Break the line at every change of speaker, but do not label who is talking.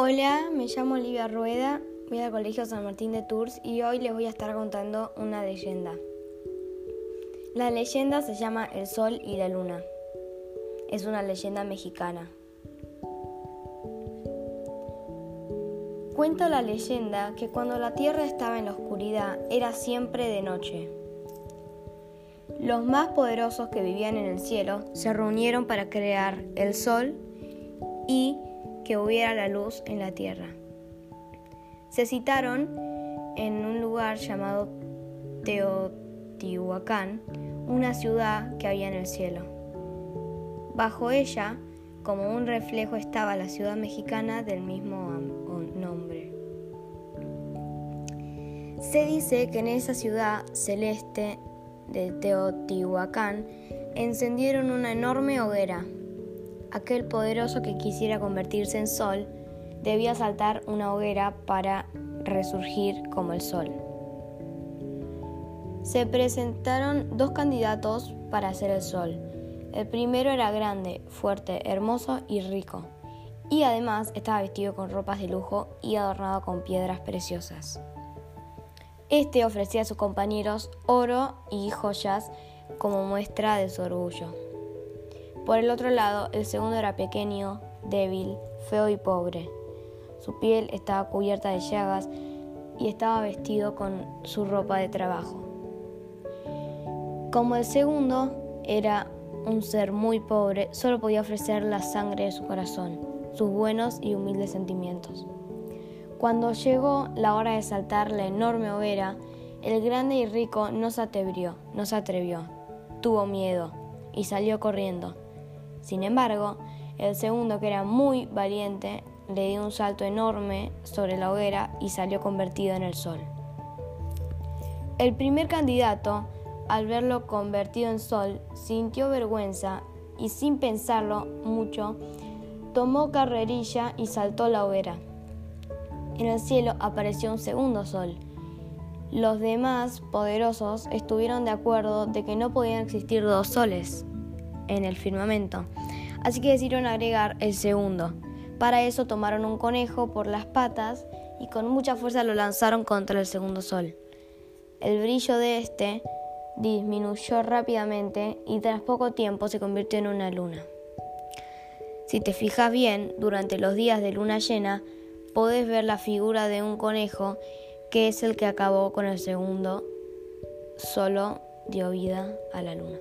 Hola, me llamo Olivia Rueda, voy al Colegio San Martín de Tours y hoy les voy a estar contando una leyenda. La leyenda se llama El Sol y la Luna. Es una leyenda mexicana. Cuenta la leyenda que cuando la tierra estaba en la oscuridad era siempre de noche. Los más poderosos que vivían en el cielo se reunieron para crear el sol y que hubiera la luz en la tierra. Se citaron en un lugar llamado Teotihuacán, una ciudad que había en el cielo. Bajo ella, como un reflejo, estaba la ciudad mexicana del mismo nombre. Se dice que en esa ciudad celeste de Teotihuacán encendieron una enorme hoguera aquel poderoso que quisiera convertirse en sol debía saltar una hoguera para resurgir como el sol. Se presentaron dos candidatos para ser el sol. El primero era grande, fuerte, hermoso y rico, y además estaba vestido con ropas de lujo y adornado con piedras preciosas. Este ofrecía a sus compañeros oro y joyas como muestra de su orgullo. Por el otro lado, el segundo era pequeño, débil, feo y pobre. Su piel estaba cubierta de llagas y estaba vestido con su ropa de trabajo. Como el segundo era un ser muy pobre, solo podía ofrecer la sangre de su corazón, sus buenos y humildes sentimientos. Cuando llegó la hora de saltar la enorme hoguera, el grande y rico no se atrevió, no se atrevió, tuvo miedo y salió corriendo. Sin embargo, el segundo, que era muy valiente, le dio un salto enorme sobre la hoguera y salió convertido en el sol. El primer candidato, al verlo convertido en sol, sintió vergüenza y sin pensarlo mucho, tomó carrerilla y saltó la hoguera. En el cielo apareció un segundo sol. Los demás poderosos estuvieron de acuerdo de que no podían existir dos soles en el firmamento, así que decidieron agregar el segundo. Para eso tomaron un conejo por las patas y con mucha fuerza lo lanzaron contra el segundo sol. El brillo de este disminuyó rápidamente y tras poco tiempo se convirtió en una luna. Si te fijas bien, durante los días de luna llena, podés ver la figura de un conejo que es el que acabó con el segundo, solo dio vida a la luna.